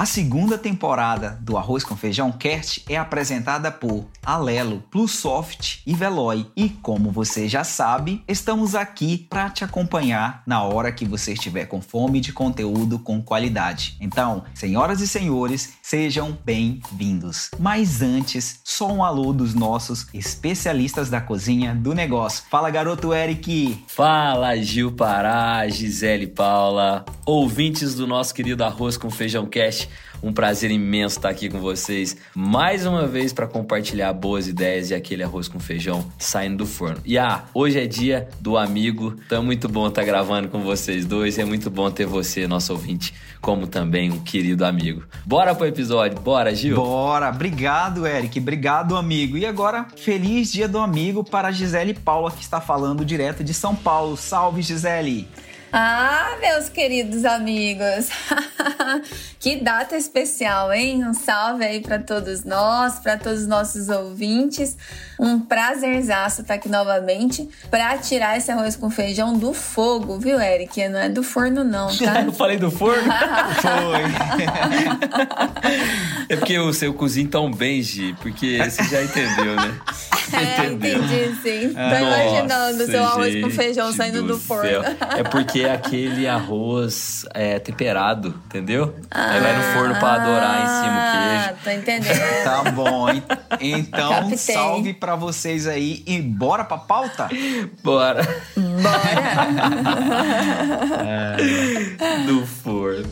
A segunda temporada do Arroz com Feijão Cast é apresentada por Alelo, Plusoft e Veloy. E como você já sabe, estamos aqui para te acompanhar na hora que você estiver com fome de conteúdo com qualidade. Então, senhoras e senhores, sejam bem-vindos. Mas antes, só um alô dos nossos especialistas da cozinha do negócio. Fala, garoto Eric! Fala, Gil Pará, Gisele Paula, ouvintes do nosso querido Arroz com Feijão Cast. Um prazer imenso estar aqui com vocês mais uma vez para compartilhar boas ideias e aquele arroz com feijão saindo do forno. E ah, hoje é dia do amigo, então é muito bom estar gravando com vocês dois, é muito bom ter você, nosso ouvinte, como também um querido amigo. Bora pro episódio, bora, Gil? Bora, obrigado, Eric, obrigado, amigo. E agora, feliz dia do amigo para a Gisele Paula, que está falando direto de São Paulo. Salve, Gisele! Ah, meus queridos amigos! que data especial, hein? Um salve aí para todos nós, para todos os nossos ouvintes. Um prazerzaço estar aqui novamente para tirar esse arroz com feijão do fogo, viu, Eric? Não é do forno, não, tá? Eu falei do forno? Foi! é porque o seu cozinho tão bem, Gi, porque você já entendeu, né? É, entendi, sim. Tô imaginando o seu arroz com feijão saindo do, do forno. É porque é aquele arroz é, temperado, entendeu? Ah, Aí vai no forno pra adorar em cima o queijo. Ah, tô entendendo. Tá bom. Então, Captei. salve pra vocês aí e bora pra pauta? Bora. Bora. é, do forno.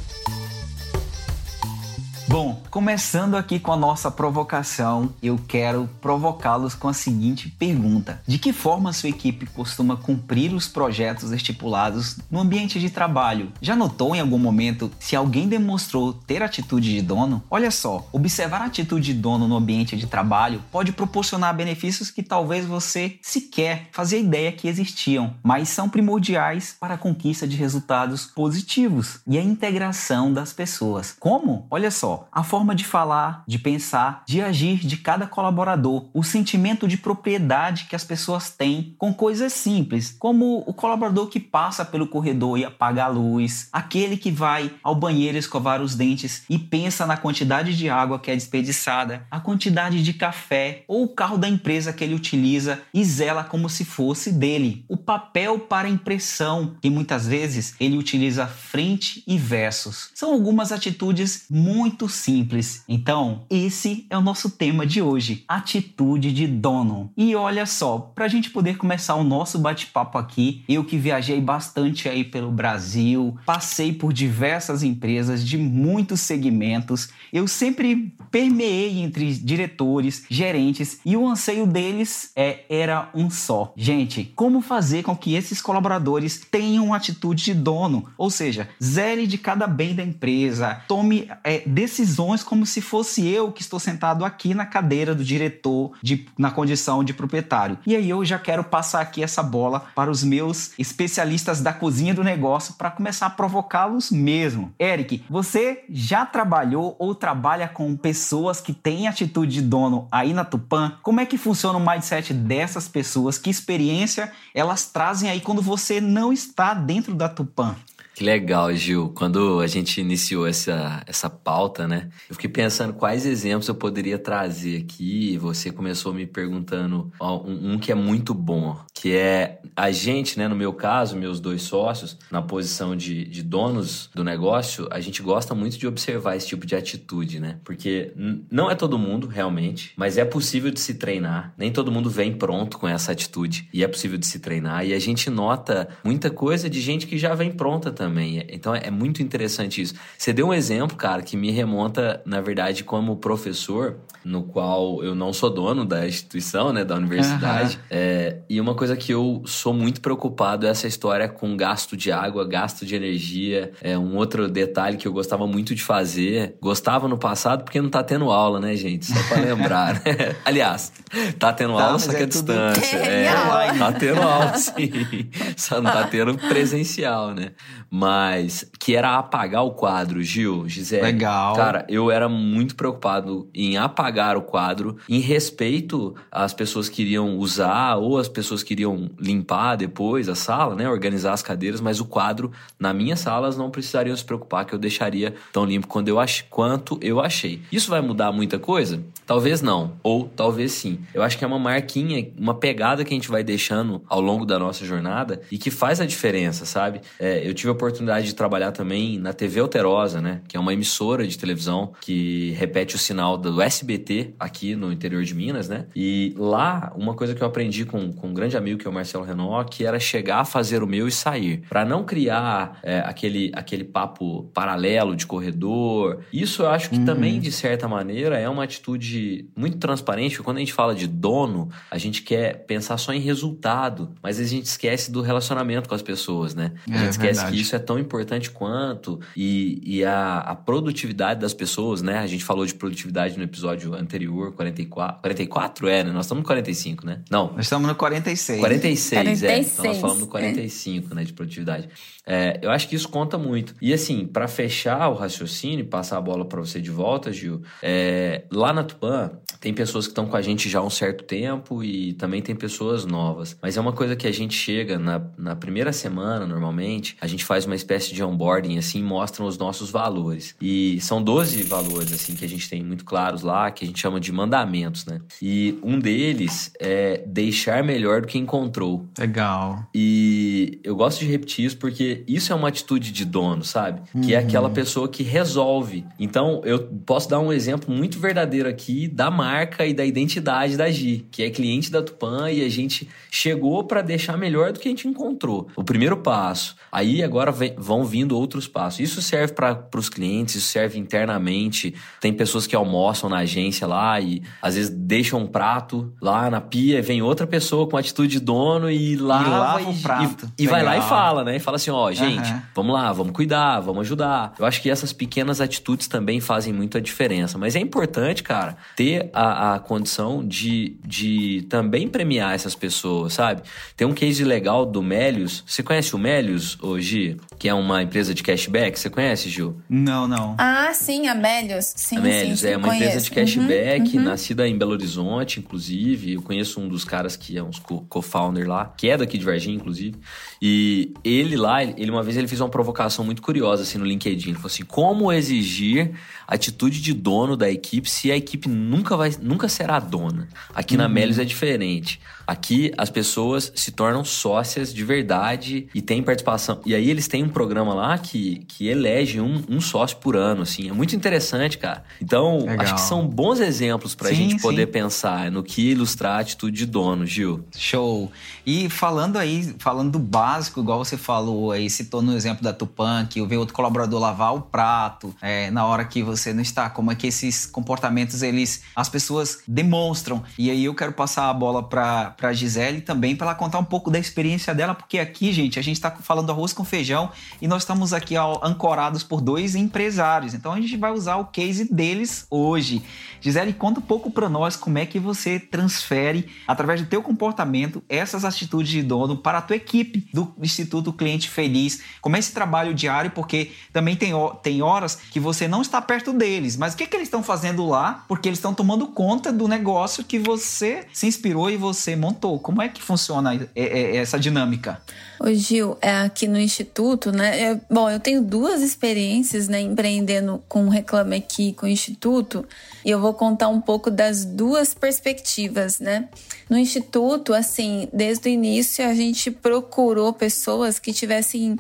Bom, começando aqui com a nossa provocação, eu quero provocá-los com a seguinte pergunta: De que forma sua equipe costuma cumprir os projetos estipulados no ambiente de trabalho? Já notou em algum momento se alguém demonstrou ter atitude de dono? Olha só, observar a atitude de dono no ambiente de trabalho pode proporcionar benefícios que talvez você sequer fazia ideia que existiam, mas são primordiais para a conquista de resultados positivos e a integração das pessoas. Como? Olha só, a forma de falar, de pensar, de agir de cada colaborador, o sentimento de propriedade que as pessoas têm com coisas simples, como o colaborador que passa pelo corredor e apaga a luz, aquele que vai ao banheiro escovar os dentes e pensa na quantidade de água que é desperdiçada, a quantidade de café ou o carro da empresa que ele utiliza e zela como se fosse dele. O papel para impressão, que muitas vezes ele utiliza frente e versos. São algumas atitudes muito simples. Então, esse é o nosso tema de hoje: atitude de dono. E olha só, para a gente poder começar o nosso bate-papo aqui, eu que viajei bastante aí pelo Brasil, passei por diversas empresas de muitos segmentos, eu sempre permeei entre diretores, gerentes e o anseio deles é, era um só. Gente, como fazer com que esses colaboradores tenham atitude de dono? Ou seja, zele de cada bem da empresa, tome é, decisões como se fosse eu que estou sentado aqui na cadeira do diretor, de, na condição de proprietário. E aí eu já quero passar aqui essa bola para os meus especialistas da cozinha do negócio para começar a provocá-los mesmo. Eric, você já trabalhou ou trabalha com pessoas que têm atitude de dono aí na Tupan? Como é que funciona o mindset dessas pessoas? Que experiência elas trazem aí quando você não está dentro da Tupan? Que legal, Gil. Quando a gente iniciou essa, essa pauta, né? Eu fiquei pensando quais exemplos eu poderia trazer aqui. Você começou me perguntando um, um, que é muito bom, que é a gente, né? No meu caso, meus dois sócios, na posição de, de donos do negócio, a gente gosta muito de observar esse tipo de atitude, né? Porque não é todo mundo, realmente, mas é possível de se treinar. Nem todo mundo vem pronto com essa atitude. E é possível de se treinar. E a gente nota muita coisa de gente que já vem pronta também também. Então é muito interessante isso. Você deu um exemplo, cara, que me remonta, na verdade, como professor, no qual eu não sou dono da instituição, né, da universidade. Uhum. É, e uma coisa que eu sou muito preocupado é essa história com gasto de água, gasto de energia. É um outro detalhe que eu gostava muito de fazer. Gostava no passado porque não tá tendo aula, né, gente? Só pra lembrar, né? Aliás, tá tendo tá, aula, só que é a distância. É, é, tá tendo aula, sim. Só não tá tendo presencial, né? Mas que era apagar o quadro, Gil, Gisele. Legal. Cara, eu era muito preocupado em apagar o quadro, em respeito às pessoas que iriam usar ou as pessoas que iriam limpar depois a sala, né? Organizar as cadeiras, mas o quadro na minha sala elas não precisariam se preocupar que eu deixaria tão limpo quando eu ach... quanto eu achei. Isso vai mudar muita coisa? Talvez não, ou talvez sim. Eu acho que é uma marquinha, uma pegada que a gente vai deixando ao longo da nossa jornada e que faz a diferença, sabe? É, eu tive a oportunidade de trabalhar também na TV Alterosa, né? Que é uma emissora de televisão que repete o sinal do SBT aqui no interior de Minas, né? E lá, uma coisa que eu aprendi com, com um grande amigo que é o Marcelo Renault, que era chegar, fazer o meu e sair. para não criar é, aquele, aquele papo paralelo de corredor. Isso eu acho que uhum. também, de certa maneira, é uma atitude muito transparente. Quando a gente fala de dono, a gente quer pensar só em resultado, mas a gente esquece do relacionamento com as pessoas, né? A gente é, esquece verdade. que isso é tão importante quanto e, e a, a, produtividade das pessoas, né? A gente falou de produtividade no episódio anterior, 44. 44 é, né? Nós estamos no 45, né? Não. Nós estamos no 46. 46, 46 é. Então nós falamos no 45, é. né? De produtividade. É, eu acho que isso conta muito. E assim, para fechar o raciocínio, passar a bola para você de volta, Gil, é, lá na Tupã tem pessoas que estão com a gente já há um certo tempo e também tem pessoas novas. Mas é uma coisa que a gente chega na, na primeira semana, normalmente, a gente faz uma espécie de onboarding, assim, mostram os nossos valores. E são 12 valores, assim, que a gente tem muito claros lá, que a gente chama de mandamentos, né? E um deles é deixar melhor do que encontrou. Legal. E eu gosto de repetir isso porque isso é uma atitude de dono, sabe? Uhum. Que é aquela uhum. pessoa que resolve. Então, eu posso dar um exemplo muito verdadeiro aqui da marca e da identidade da Gi, que é cliente da Tupan e a gente chegou para deixar melhor do que a gente encontrou. O primeiro passo. Aí agora vem, vão vindo outros passos. Isso serve para os clientes, isso serve internamente. Tem pessoas que almoçam na agência lá e às vezes deixam um prato lá na pia, vem outra pessoa com atitude de dono e lava e, lava o prato. E, e vai lá e fala, né? E fala assim, ó, gente, uhum. vamos lá, vamos cuidar, vamos ajudar. Eu acho que essas pequenas atitudes também fazem muito a diferença. Mas é importante, cara, ter a, a condição de, de também premiar essas pessoas, sabe? Tem um case legal do Melius. Você conhece o Melius, hoje? Que é uma empresa de cashback. Você conhece, Gil? Não, não. Ah, sim, a Melius. Sim, sim, é uma conheço. empresa de cashback, uhum, uhum. nascida em Belo Horizonte, inclusive. Eu conheço um dos caras que é um co-founder lá, que é daqui de Varginha, inclusive. E ele lá, ele uma vez ele fez uma provocação muito curiosa assim no LinkedIn. Ele falou assim: como exigir atitude de dono da equipe se a equipe nunca vai, nunca será dona? Aqui uhum. na Melios é diferente. Aqui as pessoas se tornam sócias de verdade e têm participação. E aí eles têm um programa lá que, que elege um, um sócio por ano, assim. É muito interessante, cara. Então, Legal. acho que são bons exemplos pra sim, gente poder sim. pensar no que ilustrar a atitude de dono, Gil. Show. E falando aí, falando do básico, igual você falou aí, citou no exemplo da Tupan, que ver outro colaborador lavar o prato é, na hora que você não está, como é que esses comportamentos, eles, as pessoas demonstram. E aí eu quero passar a bola para para Gisele também para ela contar um pouco da experiência dela, porque aqui, gente, a gente está falando arroz com feijão e nós estamos aqui ó, ancorados por dois empresários. Então a gente vai usar o case deles hoje. Gisele, conta um pouco para nós como é que você transfere através do teu comportamento essas atitudes de dono para a tua equipe do Instituto Cliente Feliz. Como é esse trabalho diário, porque também tem, tem horas que você não está perto deles, mas o que, é que eles estão fazendo lá? Porque eles estão tomando conta do negócio que você se inspirou e você montou. Como é que funciona é, é, essa dinâmica? Ô Gil, é aqui no Instituto, né? Eu, bom, eu tenho duas experiências, né, empreendendo com o Reclame Aqui, com o Instituto, e eu vou contar um pouco das duas perspectivas, né? No Instituto, assim, desde o início a gente procurou pessoas que tivessem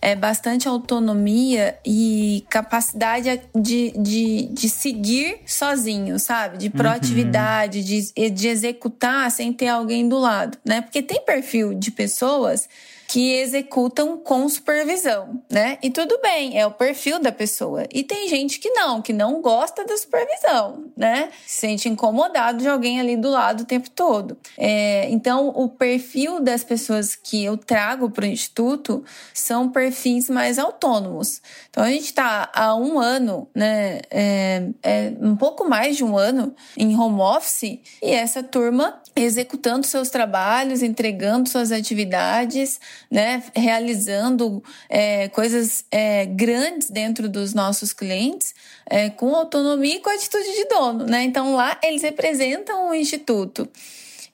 é, bastante autonomia e capacidade de, de, de seguir sozinho, sabe? De proatividade, uhum. de, de executar sem ter alguém do lado, né? Porque tem perfil de pessoas que executam com supervisão, né? E tudo bem, é o perfil da pessoa. E tem gente que não, que não gosta da supervisão, né? Se sente incomodado de alguém ali do lado o tempo todo. É, então, o perfil das pessoas que eu trago para o Instituto são perfis mais autônomos. Então, a gente está há um ano, né? É, é um pouco mais de um ano em home office e essa turma executando seus trabalhos, entregando suas atividades, né, realizando é, coisas é, grandes dentro dos nossos clientes, é, com autonomia e com atitude de dono, né? Então lá eles representam o instituto.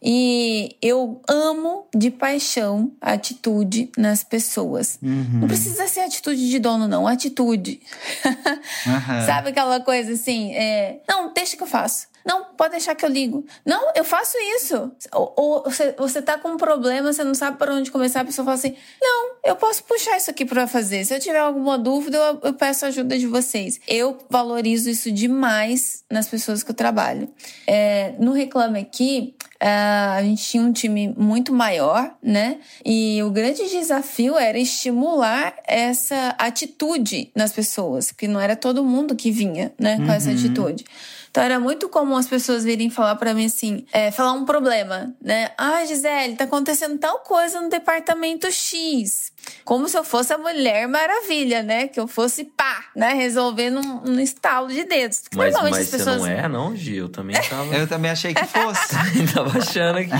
E eu amo de paixão a atitude nas pessoas. Uhum. Não precisa ser atitude de dono, não, atitude. Uhum. Sabe aquela coisa assim? É, não, deixa que eu faço. Não, pode deixar que eu ligo. Não, eu faço isso. Ou, ou você, você tá com um problema, você não sabe por onde começar, a pessoa fala assim: Não, eu posso puxar isso aqui para fazer. Se eu tiver alguma dúvida, eu, eu peço ajuda de vocês. Eu valorizo isso demais nas pessoas que eu trabalho. É, no Reclame Aqui, é, a gente tinha um time muito maior, né? E o grande desafio era estimular essa atitude nas pessoas, porque não era todo mundo que vinha, né, com uhum. essa atitude. Então era muito comum as pessoas virem falar para mim assim, é, falar um problema, né? Ah, Gisele, tá acontecendo tal coisa no departamento X. Como se eu fosse a Mulher Maravilha, né? Que eu fosse pá, né? Resolver num, num estalo de dedos. Mas, mas as pessoas... você não é, não, Gil? Eu também tava. eu também achei que fosse. tava achando aqui.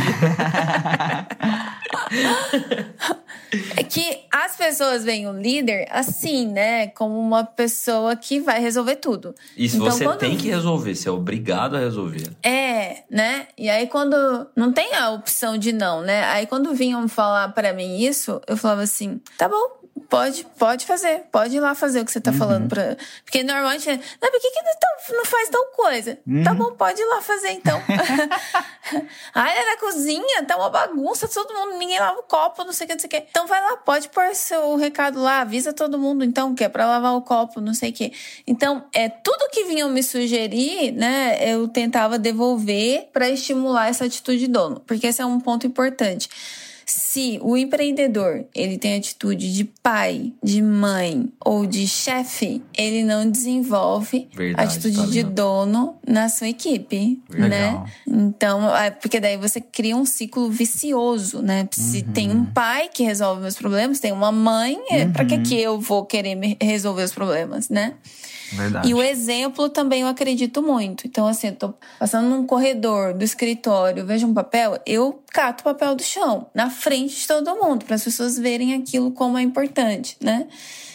é que as pessoas veem o líder assim, né? Como uma pessoa que vai resolver tudo. E se então, você quando... tem que resolver, você é obrigado a resolver. É, né? E aí quando. Não tem a opção de não, né? Aí quando vinham falar para mim isso, eu falava assim: tá bom, Pode, pode fazer. Pode ir lá fazer o que você tá uhum. falando. Pra... Porque normalmente, não, por que, que não, não faz tal coisa? Tá uhum. Tá bom, pode ir lá fazer então. Ai, é na cozinha, tá uma bagunça, todo mundo, ninguém lava o copo, não sei o que, não sei o que. Então vai lá, pode pôr seu recado lá, avisa todo mundo então, que é pra lavar o copo, não sei o que. Então, é tudo que vinham me sugerir, né, eu tentava devolver para estimular essa atitude de dono, porque esse é um ponto importante. Se o empreendedor ele tem atitude de pai, de mãe ou de chefe, ele não desenvolve Verdade, atitude tá de dono na sua equipe, Legal. né? Então, é, porque daí você cria um ciclo vicioso, né? Se uhum. tem um pai que resolve meus problemas, tem uma mãe, é, uhum. para que que eu vou querer resolver os problemas, né? Verdade. E o exemplo também eu acredito muito. Então, assim, eu tô passando num corredor do escritório, vejo um papel, eu cato o papel do chão, na frente de todo mundo, para as pessoas verem aquilo como é importante, né?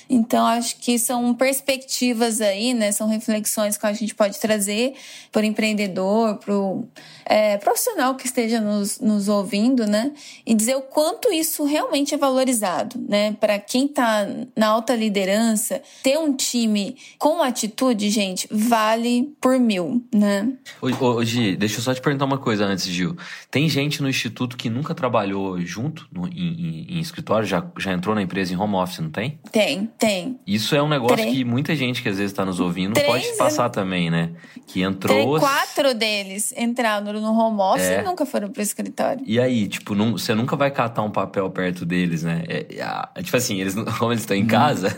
Então, acho que são perspectivas aí, né? São reflexões que a gente pode trazer para o empreendedor, para o é, profissional que esteja nos, nos ouvindo, né? E dizer o quanto isso realmente é valorizado, né? Para quem está na alta liderança, ter um time com atitude, gente, vale por mil, né? Ô, ô, Gi, deixa eu só te perguntar uma coisa antes, Gil. Tem gente no instituto que nunca trabalhou junto no, em, em, em, escritório, já, já entrou na empresa em home office, não tem? Tem, tem. Isso é um negócio Três. que muita gente que às vezes está nos ouvindo Três, pode passar também, né? Que entrou. Três, quatro deles entraram no home office é. e nunca foram pro escritório. E aí, tipo, não, você nunca vai catar um papel perto deles, né? É, é, tipo assim, eles, como eles estão em casa,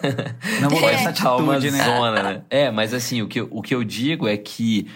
não vou é. essa uma né? zona, né? É, mas assim, o que, o que eu digo é que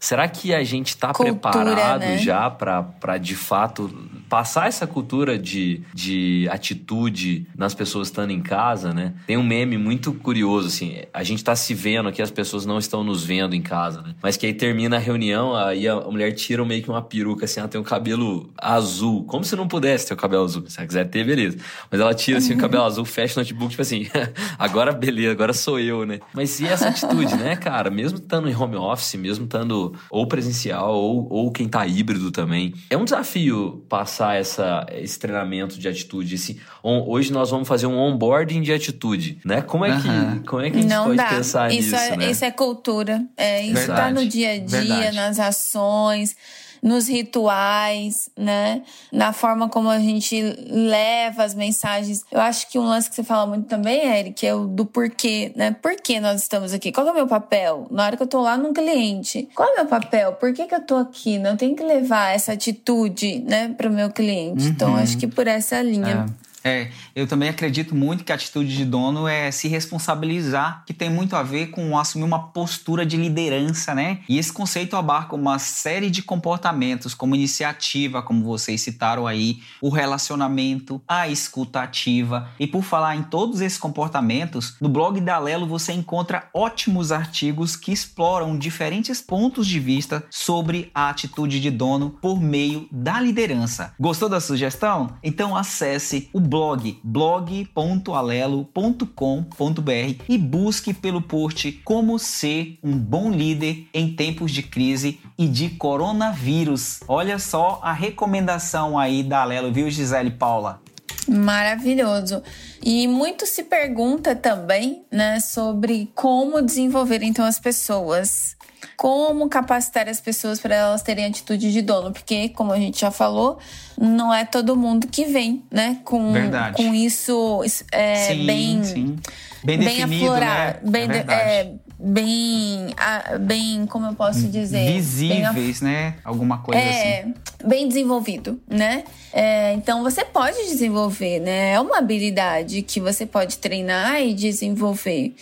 Será que a gente está preparado né? já para de fato passar essa cultura de, de atitude nas pessoas estando em casa, né? Tem um meme muito curioso, assim, a gente tá se vendo aqui, as pessoas não estão nos vendo em casa, né? Mas que aí termina a reunião, aí a mulher tira meio que uma peruca, assim, ela tem um cabelo azul, como se não pudesse ter o cabelo azul, se ela quiser ter, beleza. Mas ela tira, assim, o cabelo azul, fecha o notebook, tipo assim, agora beleza, agora sou eu, né? Mas e essa atitude, né, cara? Mesmo estando em home office, mesmo estando ou presencial, ou, ou quem tá híbrido também, é um desafio passar passar essa, esse treinamento de atitude. Esse, on, hoje nós vamos fazer um onboarding de atitude, né? Como é que, uhum. como é que a gente Não pode dá. pensar isso nisso, é, né? Isso é cultura. É, isso está no dia a dia, Verdade. nas ações nos rituais, né? Na forma como a gente leva as mensagens. Eu acho que um lance que você fala muito também, Eric, é o do porquê, né? Por que nós estamos aqui? Qual é o meu papel? Na hora que eu tô lá num cliente, qual é o meu papel? Por que, que eu tô aqui? Não tenho que levar essa atitude, né, pro meu cliente. Então, uhum. Então, acho que por essa linha. É. É, eu também acredito muito que a atitude de dono é se responsabilizar, que tem muito a ver com assumir uma postura de liderança, né? E esse conceito abarca uma série de comportamentos, como iniciativa, como vocês citaram aí, o relacionamento, a escuta ativa. E por falar em todos esses comportamentos, no blog da Lelo você encontra ótimos artigos que exploram diferentes pontos de vista sobre a atitude de dono por meio da liderança. Gostou da sugestão? Então acesse o blog blog.alelo.com.br e busque pelo post Como ser um bom líder em tempos de crise e de coronavírus. Olha só a recomendação aí da Alelo, viu, Gisele Paula? Maravilhoso. E muito se pergunta também, né, sobre como desenvolver então as pessoas como capacitar as pessoas para elas terem atitude de dono, porque, como a gente já falou, não é todo mundo que vem, né, com, com isso é, sim, bem, sim. bem, bem aflorar, né? bem, é, é bem, bem, como eu posso dizer, visíveis, né, alguma coisa é, assim, bem desenvolvido, né? É, então você pode desenvolver, né? É uma habilidade que você pode treinar e desenvolver.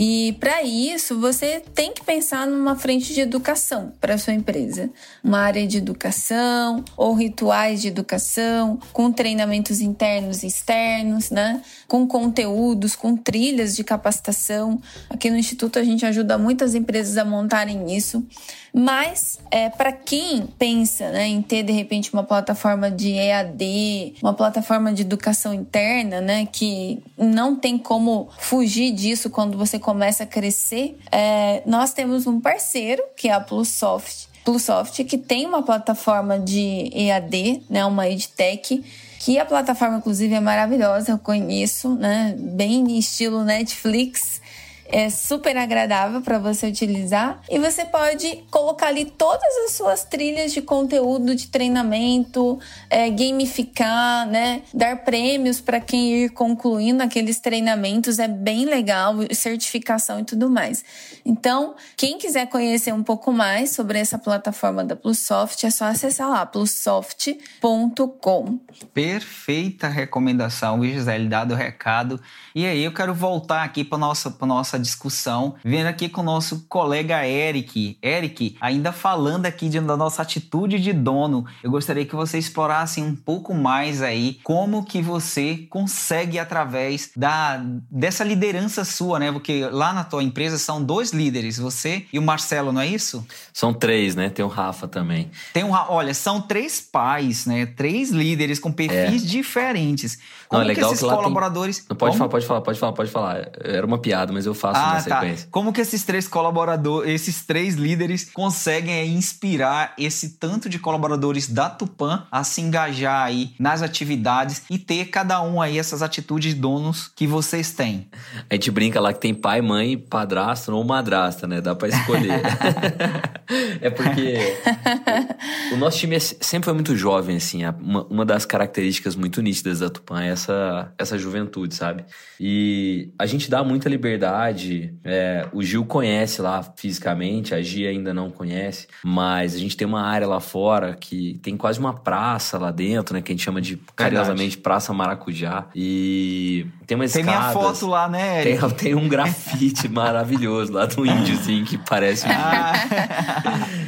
E para isso, você tem que pensar numa frente de educação para sua empresa, uma área de educação ou rituais de educação, com treinamentos internos e externos, né? Com conteúdos, com trilhas de capacitação. Aqui no instituto a gente ajuda muitas empresas a montarem isso. Mas é, para quem pensa né, em ter de repente uma plataforma de EAD, uma plataforma de educação interna, né, que não tem como fugir disso quando você começa a crescer, é, nós temos um parceiro que é a Plusoft. Plusoft, que tem uma plataforma de EAD, né, uma EdTech, que a plataforma, inclusive, é maravilhosa, eu conheço, né? Bem estilo Netflix é super agradável para você utilizar e você pode colocar ali todas as suas trilhas de conteúdo de treinamento, é, gamificar, né, dar prêmios para quem ir concluindo aqueles treinamentos é bem legal, certificação e tudo mais. Então, quem quiser conhecer um pouco mais sobre essa plataforma da Plusoft é só acessar lá plussoft.com. Perfeita recomendação, Gisele, dado o recado. E aí eu quero voltar aqui para nossa para nossa discussão, vendo aqui com o nosso colega Eric. Eric, ainda falando aqui de, da nossa atitude de dono, eu gostaria que você explorasse um pouco mais aí como que você consegue através da dessa liderança sua, né? Porque lá na tua empresa são dois líderes, você e o Marcelo, não é isso? São três, né? Tem o Rafa também. Tem um, olha, são três pais, né? Três líderes com perfis é. diferentes. Como não, é legal que esses que colaboradores. Tem... Não, pode falar, pode falar, pode falar, pode falar. Era uma piada, mas eu faço ah, na tá. sequência. Como que esses três colaboradores, esses três líderes conseguem inspirar esse tanto de colaboradores da Tupan a se engajar aí nas atividades e ter cada um aí essas atitudes de donos que vocês têm? A gente brinca lá que tem pai, mãe, padrasto ou madrasta, né? Dá para escolher. é porque o nosso time é sempre foi muito jovem, assim. Uma, uma das características muito nítidas da Tupan é essa, essa juventude, sabe? E a gente dá muita liberdade. É, o Gil conhece lá fisicamente, a Gia ainda não conhece, mas a gente tem uma área lá fora que tem quase uma praça lá dentro, né? Que a gente chama de carinhosamente Praça Maracujá. E tem uma escadas. Tem minha foto lá, né? Tem, tem um grafite maravilhoso lá do índiozinho que parece. Ah.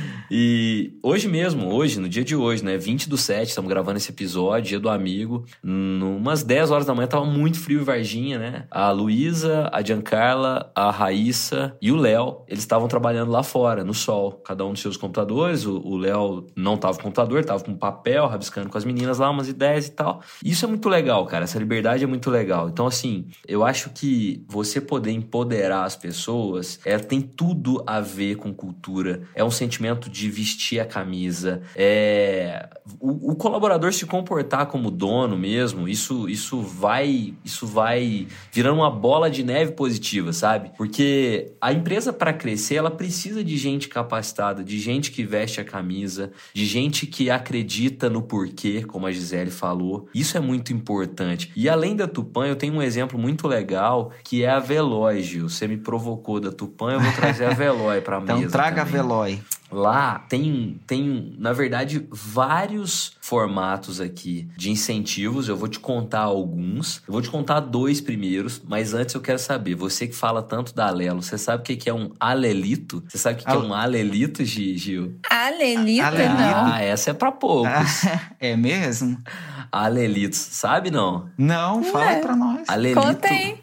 E hoje mesmo, hoje, no dia de hoje, né? 20 do 7, estamos gravando esse episódio, dia do amigo. Numas 10 horas da manhã, tava muito frio em Varginha, né? A Luísa, a Giancarla, a Raíssa e o Léo, eles estavam trabalhando lá fora, no sol, cada um dos seus computadores. O Léo não tava com computador, tava com papel, rabiscando com as meninas lá, umas ideias e tal. Isso é muito legal, cara. Essa liberdade é muito legal. Então, assim, eu acho que você poder empoderar as pessoas é, tem tudo a ver com cultura. É um sentimento de de vestir a camisa, é, o, o, colaborador se comportar como dono mesmo, isso, isso vai isso vai virando uma bola de neve positiva, sabe? Porque a empresa para crescer, ela precisa de gente capacitada, de gente que veste a camisa, de gente que acredita no porquê, como a Gisele falou. Isso é muito importante. E além da Tupan, eu tenho um exemplo muito legal que é a Veloy, Gil. Você me provocou da Tupan, eu vou trazer a Veloy para então, mesa. Então traga também. a Veloy. Lá tem, tem, na verdade, vários formatos aqui de incentivos. Eu vou te contar alguns. Eu vou te contar dois primeiros, mas antes eu quero saber, você que fala tanto da Alelo, você sabe o que é um alelito? Você sabe o que é um alelito, Gil? Alelito, Alelito. não. Ah, essa é pra poucos. é mesmo? Alelitos, sabe não? Não, fala aí pra nós. Alelito.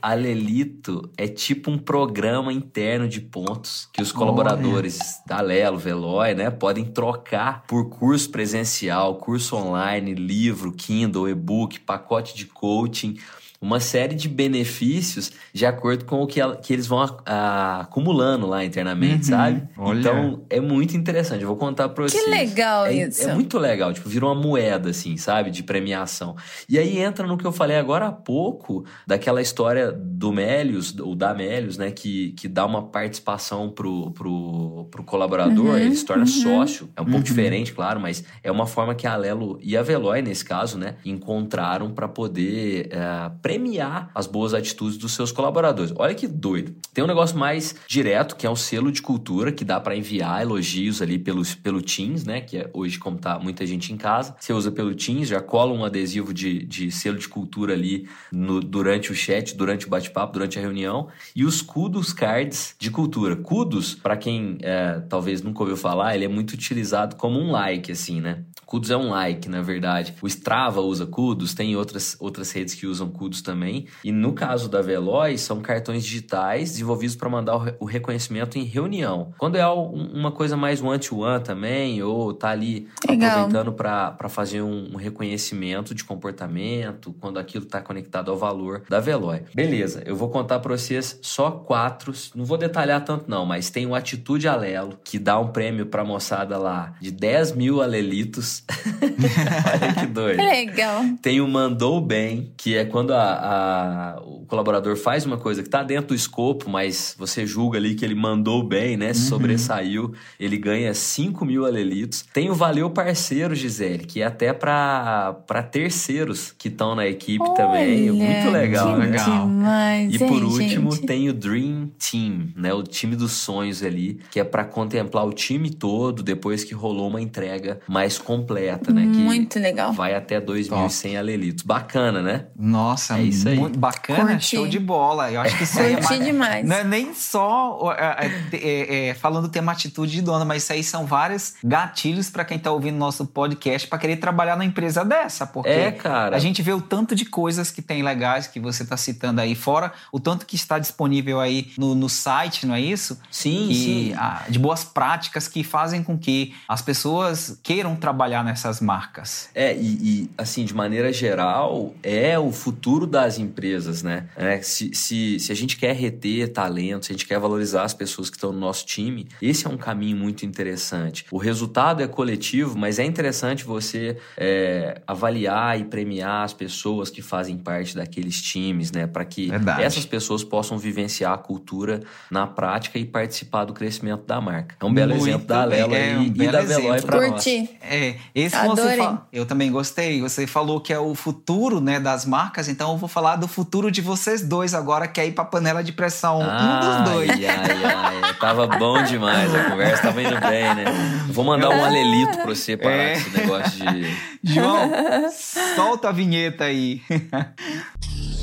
Alelito é tipo um programa interno de pontos que os colaboradores da Lelo, Veloy, né, podem trocar por curso presencial, curso online, livro, Kindle, e-book, pacote de coaching, uma série de benefícios de acordo com o que, ela- que eles vão a- a- acumulando lá internamente, Uhum. sabe? Olha. Então é muito interessante. Eu vou contar pra Que vocês. legal é, isso. É muito legal, tipo, virou uma moeda, assim, sabe? De premiação. E aí entra no que eu falei agora há pouco, daquela história do Melius, ou da Melius, né? Que, que dá uma participação pro, pro, pro colaborador, Uhum, ele se torna uhum. sócio. É um pouco Uhum. diferente, claro, mas é uma forma que a Alelo e a Veloy, nesse caso, né? Encontraram para poder eh, premiar as boas atitudes dos seus colaboradores. Olha que doido. Tem um negócio mais direto, que é um selo de cultura, que dá para enviar elogios ali pelos, pelo Teams, né? Que é hoje, como tá muita gente em casa, você usa pelo Teams, já cola um adesivo de, de selo de cultura ali no- durante o chat, durante o bate-papo, durante a reunião. E os Kudos Cards de cultura. Kudos, para quem eh, talvez nunca ouviu falar, ele é muito utilizado como um like, assim, né? Kudos é um like, na verdade. O Strava usa Kudos, tem outras, outras redes que usam Kudos também. E no caso da Veloz, são cartões digitais desenvolvidos para mandar o, re- o reconhecimento em reunião. Quando é um- uma coisa mais one-to-one também, ou tá ali Legal. aproveitando para fazer um, reconhecimento de comportamento, quando aquilo está conectado ao valor da Veloy. Beleza, eu vou contar para vocês só quatro, não vou detalhar tanto não, mas tem o Atitude Alelo, que dá um prêmio para moçada lá de 10 mil alelitos. Olha que doido. Legal. Tem o Mandou Bem, que é quando a- a- o colaborador faz uma coisa que está dentro do escopo, mas você julga ali que ele mandou bem, né? Se sobressaiu, ele ganha 5 mil alelitos. Tem o Valeu Parceiro, Gisele, que é até para terceiros que estão na equipe também. Olha, Muito legal, que né? legal. Demais, E hein, por último, gente? tem o Dream Team, né? O time dos sonhos ali, que é para contemplar o time todo depois que rolou uma entrega mais completa, né? Que Muito legal. vai até 2.100 alelitos. Bacana, né? Nossa, É isso aí. muito bacana, Curti. show de bola. Eu acho que isso aí é Curti mais- demais. Não é nem só ó, é, é, é, falando ter uma atitude de dona, mas isso aí são vários gatilhos para quem tá ouvindo nosso podcast para querer trabalhar na empresa dessa, porque É, cara. a gente vê o tanto de coisas que tem legais que você tá citando aí fora, o tanto que está disponível aí no, no site, não é isso? Sim, E sim. ah, de boas práticas que fazem com que as pessoas queiram trabalhar nessas marcas. É, e, e, assim, de maneira geral, é o futuro das empresas, né? É, se, se, se a gente quer reter talento, se a gente quer valorizar as pessoas que estão no nosso time, esse é um caminho muito interessante. O resultado é coletivo, mas é interessante você é, avaliar e premiar as pessoas que fazem parte daqueles times, né? Para que Verdade. essas pessoas possam vivenciar a cultura na prática e participar do crescimento da marca. É um belo Muito exemplo da bem, Alelo é aí um e belo da Veloy para nós. É, esse que Adorei. você fa- Eu também gostei. Você falou que é o futuro, né, das marcas, então vou falar do futuro de vocês dois agora, que é ir pra panela de pressão. um dos dois. Ai, ai, ai. Tava bom demais a conversa, tava indo bem, né? Vou mandar um alelito pra você parar É. esse negócio de. João, solta a vinheta aí.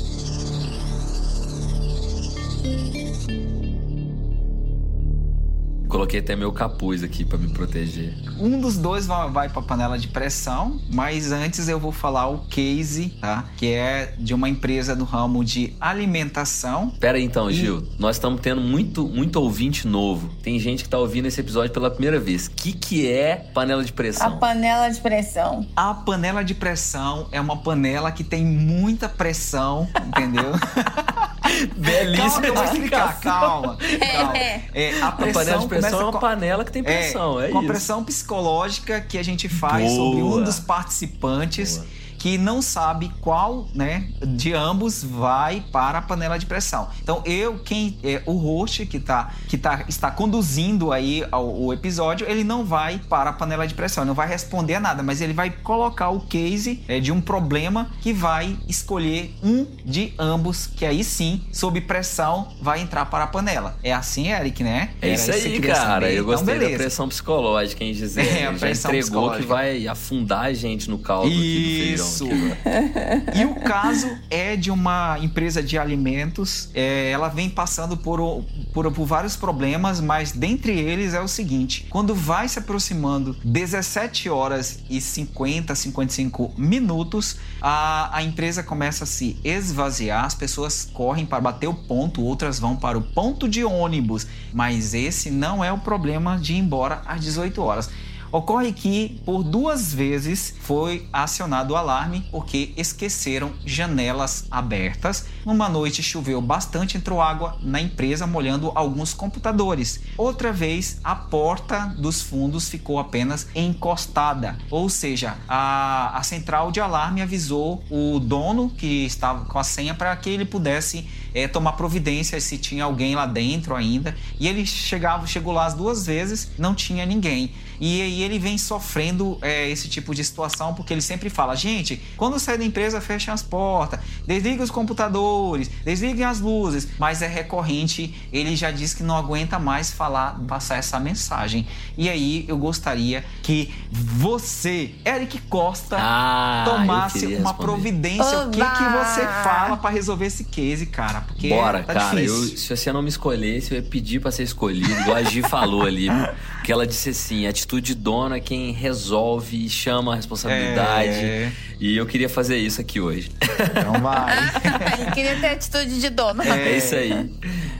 Coloquei até meu capuz aqui pra me proteger. Um dos dois vai, vai pra panela de pressão, mas antes eu vou falar o case, tá? Que é de uma empresa do ramo de alimentação. Pera aí então, Gil. Nós estamos tendo muito, muito ouvinte novo. Tem gente que tá ouvindo esse episódio pela primeira vez. O que, que é panela de A pressão? panela de pressão. A panela de pressão é uma panela que tem muita pressão, entendeu? calma eu vou explicar, calma. calma. É, a A pressão panela de pressão é uma com- panela que tem pressão, é, com a isso. pressão psicológica que a gente faz sobre um Boa. dos participantes Boa. Que não sabe qual, né, de ambos vai para a panela de pressão. Então eu, quem é o host que tá que tá está conduzindo aí ao, o episódio, ele não vai para a panela de pressão, ele não vai responder a nada, mas ele vai colocar o case é, de um problema que vai escolher um de ambos, que aí sim sob pressão, vai entrar para a panela. É assim, Eric, né? É isso aí, cara. Eu então, gostei beleza. da pressão psicológica, hein, Gisele? É, a Já entregou que vai afundar a gente no caldo isso. aqui do e o caso é de uma empresa de alimentos. É, ela vem passando por, por, por vários problemas, mas dentre eles é o seguinte: quando vai se aproximando 17 horas e 50, 55 minutos, a, a empresa começa a se esvaziar, as pessoas correm para bater o ponto, outras vão para o ponto de ônibus, mas esse não é o problema de ir embora às 18 horas. Ocorre que por duas vezes foi acionado o alarme porque esqueceram janelas abertas. Numa noite choveu bastante, entrou água na empresa molhando alguns computadores. Outra vez a porta dos fundos ficou apenas encostada, ou seja, a, a central de alarme avisou o dono que estava com a senha para que ele pudesse é, tomar providências se tinha alguém lá dentro ainda. E ele chegava, chegou lá as duas vezes, não tinha ninguém. E aí ele vem sofrendo é, esse tipo de situação porque ele sempre fala: gente, quando sai da empresa, fechem as portas, desliguem os computadores, desliguem as luzes. Mas é recorrente, ele já diz que não aguenta mais falar, passar essa mensagem. E aí eu gostaria que você, Eric Costa, ah, tomasse uma responder. providência. Oba! O que, que você fala para resolver esse case, cara? Porque Bora, tá cara. Eu, se você não me escolhesse, eu ia pedir para ser escolhido, igual a Gi falou ali. Que ela disse assim: atitude dona é quem resolve e chama a responsabilidade. É. E eu queria fazer isso aqui hoje. Então vai. queria ter atitude de dona. É. é isso aí.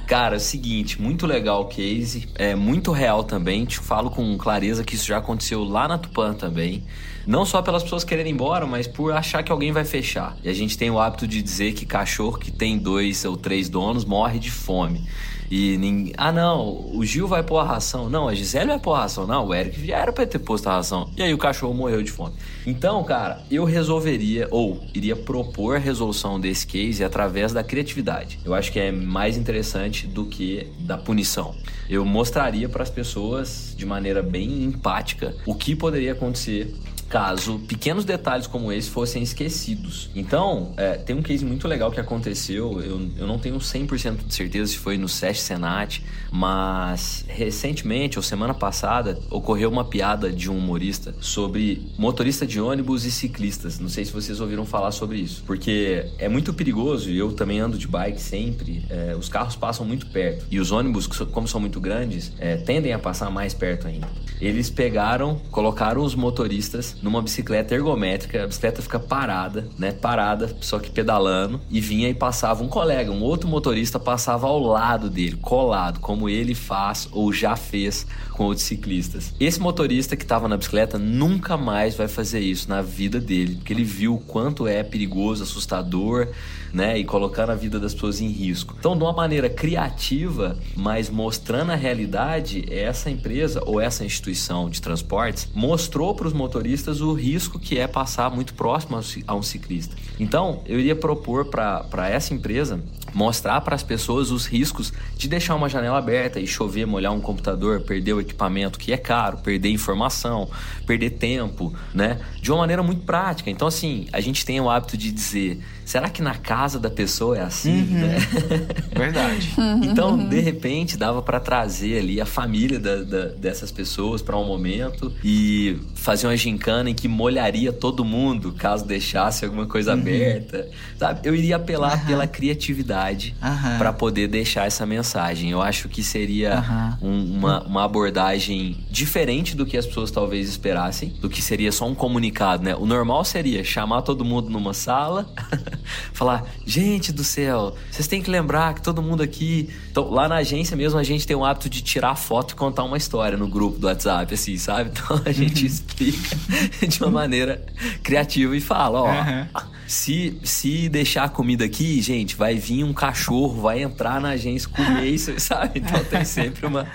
Cara, é o seguinte, muito legal o case, é muito real também. Te falo com clareza que isso já aconteceu lá na Tupã também. Não só pelas pessoas quererem ir embora, mas por achar que alguém vai fechar. E a gente tem o hábito de dizer que cachorro que tem dois ou três donos morre de fome. E ninguém. Ah, não, o Gil vai pôr a ração. Não, a Gisele vai pôr a ração. Não, o Eric já era pra ter posto a ração. E aí o cachorro morreu de fome. Então, cara, eu resolveria, ou iria propor a resolução desse case através da criatividade. Eu acho que é mais interessante do que da punição. Eu mostraria para as pessoas, de maneira bem empática, o que poderia acontecer caso pequenos detalhes como esse fossem esquecidos. Então, é, tem um case muito legal que aconteceu, eu, eu não tenho 100% de certeza se foi no SESC Senat, mas recentemente, ou semana passada, ocorreu uma piada de um humorista sobre motorista de ônibus e ciclistas. Não sei se vocês ouviram falar sobre isso, porque é muito perigoso, e eu também ando de bike sempre, é, os carros passam muito perto, e os ônibus, como são muito grandes, é, tendem a passar mais perto ainda. Eles pegaram, colocaram os motoristas numa bicicleta ergométrica, a bicicleta fica parada, né? Parada, só que pedalando, e vinha e passava um colega, um outro motorista passava ao lado dele, colado, como ele faz ou já fez com outros ciclistas. Esse motorista que estava na bicicleta nunca mais vai fazer isso na vida dele, porque ele viu o quanto é perigoso, assustador, né? E colocando a vida das pessoas em risco. Então, de uma maneira criativa, mas mostrando a realidade, essa empresa ou essa instituição de transportes mostrou para os motoristas o risco que é passar muito próximo a um ciclista. Então, eu iria propor para essa empresa mostrar para as pessoas os riscos de deixar uma janela aberta e chover, molhar um computador, perder o equipamento que é caro, perder informação, perder tempo, né? De uma maneira muito prática. Então, assim, a gente tem o hábito de dizer será que na casa da pessoa é assim? Uhum. Né? Verdade. então, de repente, dava para trazer ali a família da, da, dessas pessoas para um momento e fazer uma gincana em que molharia todo mundo caso deixasse alguma coisa uhum. aberta. Sabe? Eu iria apelar uhum. pela criatividade para poder deixar essa mensagem. Eu acho que seria um, uma, uma abordagem diferente do que as pessoas talvez esperassem, do que seria só um comunicado, né? O normal seria chamar todo mundo numa sala falar: gente do céu, vocês têm que lembrar que todo mundo aqui. Então, lá na agência mesmo, a gente tem o hábito de tirar foto e contar uma história no grupo do WhatsApp, assim, sabe? Então a gente uhum. explica de uma maneira criativa e fala: ó, uhum. se, se deixar a comida aqui, gente, vai vir um cachorro, vai entrar na agência comer isso, sabe? Então tem sempre uma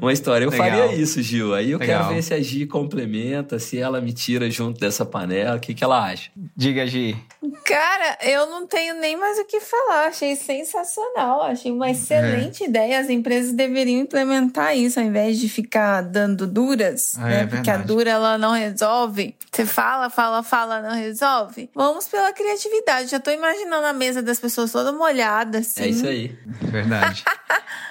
uma história. Eu Legal. faria isso, Gil. Aí eu Legal. quero ver se a Gi complementa, se ela me tira junto dessa panela. O que, que ela acha? Diga, Gi. Cara, eu não tenho nem mais o que falar. Achei sensacional. Achei uma excelente é. ideia. As empresas deveriam implementar isso ao invés de ficar dando duras, é, né? É Porque a dura ela não resolve. Você fala, fala, fala, não resolve. Vamos pela criatividade. Já tô imaginando a mesa das pessoas toda molhada, assim. É isso aí. Verdade.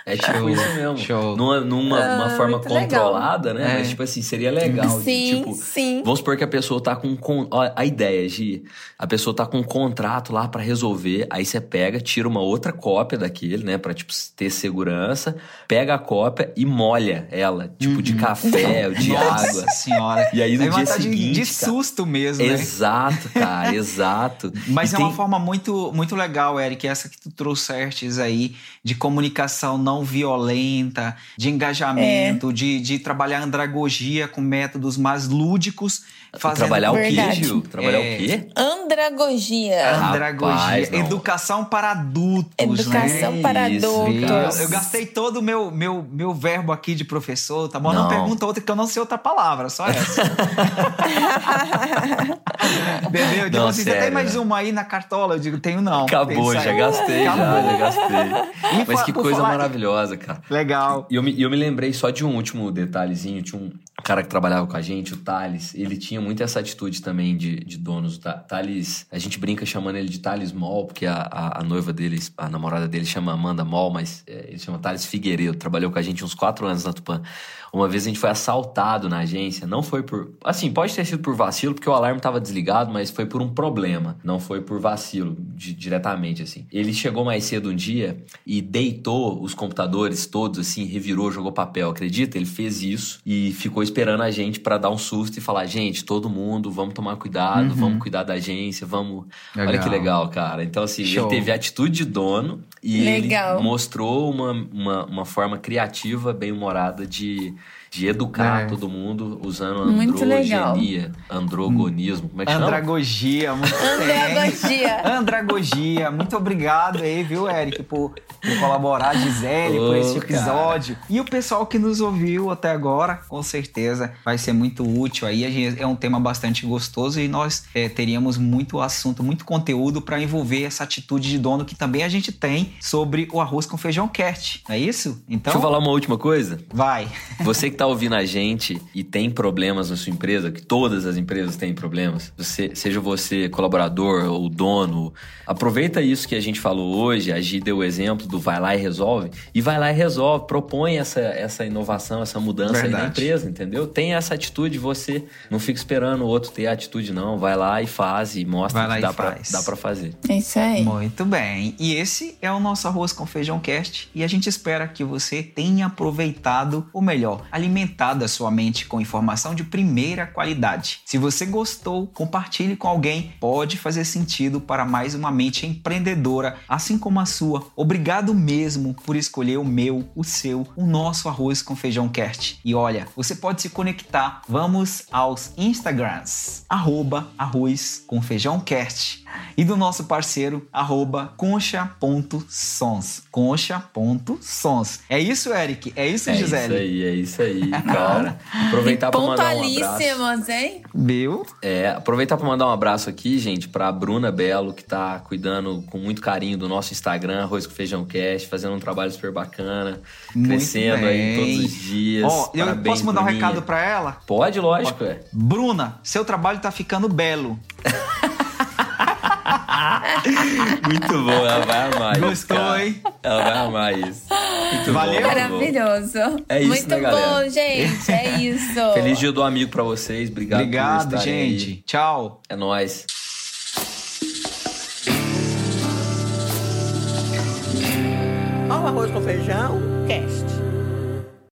É tipo Show. isso mesmo. Show. Numa, numa ah, forma controlada, legal. né? É. Mas, tipo assim, seria legal. Sim, tipo, sim. Vamos supor que a pessoa tá com. com ó, a ideia, de A pessoa tá com um contrato lá para resolver. Aí você pega, tira uma outra cópia daquele, né? Pra, tipo, ter segurança. Pega a cópia e molha ela. Tipo, uhum. de café ou de Nossa água. senhora. E aí no dia seguinte. De, de susto mesmo, né? Exato, cara, exato. Mas e é tem... uma forma muito, muito legal, Eric, essa que tu trouxestes aí de comunicação não violenta, de engajamento, é. de, de trabalhar andragogia com métodos mais lúdicos. Fazendo... Trabalhar o quê, Gil? Trabalhar é... o quê? Andragogia. Andragogia. Rapaz, educação para adultos. Educação né? para adultos. Eu, eu, gastei todo o meu, meu, meu verbo aqui de professor, tá bom? Não. não pergunta outra que eu não sei outra palavra, só essa. Entendeu? Digo assim, você tem mais uma aí na cartola? Eu digo, tenho não. Acabou, já gastei, Acabou. já, já gastei. E Mas que coisa falar... maravilhosa, cara. Legal. E eu me, eu me lembrei só de um último detalhezinho. Tinha um cara que trabalhava com a gente, o Thales. Ele tinha muito essa atitude também de, de donos. O Thales, a gente brinca chamando ele de Thales Mall, porque a, a, a noiva dele, a namorada dele chama Amanda Mall, mas é, ele chama Thales Figueiredo. Trabalhou com a gente uns quatro anos na Tupã. Uma vez a gente foi assaltado na agência, não foi por. Assim, pode ter sido por vacilo, porque o alarme estava desligado, mas foi por um problema. Não foi por vacilo, de, diretamente, assim. Ele chegou mais cedo um dia e deitou os computadores todos, assim, revirou, jogou papel, acredita? Ele fez isso e ficou esperando a gente para dar um susto e falar: gente, todo mundo, vamos tomar cuidado, uhum. vamos cuidar da agência, vamos. Legal. Olha que legal, cara. Então, assim, Show. ele teve atitude de dono e legal. ele mostrou uma, uma, uma forma criativa, bem humorada de de educar é. todo mundo usando androgenia, androgonismo, como é que Andragogia, chama? muito Andragogia. Andragogia. Muito obrigado aí, viu, Eric, por, por colaborar, Gisele, oh, por esse episódio. Cara. E o pessoal que nos ouviu até agora, com certeza vai ser muito útil aí. É um tema bastante gostoso e nós é, teríamos muito assunto, muito conteúdo para envolver essa atitude de dono que também a gente tem sobre o arroz com feijão cast. É isso? Então. Deixa eu falar uma última coisa. Vai. Você que tá ouvindo a gente e tem problemas na sua empresa, que todas as empresas têm problemas, você, seja você colaborador ou dono, aproveita isso que a gente falou hoje, a Gi deu o exemplo do vai lá e resolve, e vai lá e resolve, propõe essa, essa inovação, essa mudança Verdade. aí na empresa, entendeu? Tem essa atitude, você não fica esperando o outro ter a atitude, não. Vai lá e faz e mostra que dá pra, dá pra fazer. É isso aí. Muito bem. E esse é o nosso Arroz com Feijão Cast e a gente espera que você tenha aproveitado o melhor, alimentado a sua mente com informação de primeira qualidade. Se você gostou, compartilhe com alguém. Pode fazer sentido para mais uma mente empreendedora, assim como a sua. Obrigado mesmo por escolher o meu, o seu, o nosso arroz com feijão cast. E olha, você pode se conectar. Vamos aos Instagrams. Arroba arroz com feijão cast e do nosso parceiro, arroba concha.sons. Concha.sons. É isso, Eric? É isso, é Gisele? É isso aí, é isso aí, cara. Aproveitar para mandar um abraço. hein? Viu? É, aproveitar para mandar um abraço aqui, gente, para Bruna Belo, que tá cuidando com muito carinho do nosso Instagram, Arroz com Feijão Cast, fazendo um trabalho super bacana, muito crescendo bem. aí todos os dias. Ó, oh, eu posso mandar um recado para ela? Pode, lógico, é. Bruna, seu trabalho tá ficando belo. Muito bom, ela vai amar Gostou, isso. Gostou, hein? Ela vai amar isso. Muito Valeu. Bom, Maravilhoso. É isso, Muito né, bom, gente. É isso. Feliz dia do amigo pra vocês. Obrigado, Obrigado por gente. Aí. Tchau. É nóis. Ó, arroz com feijão.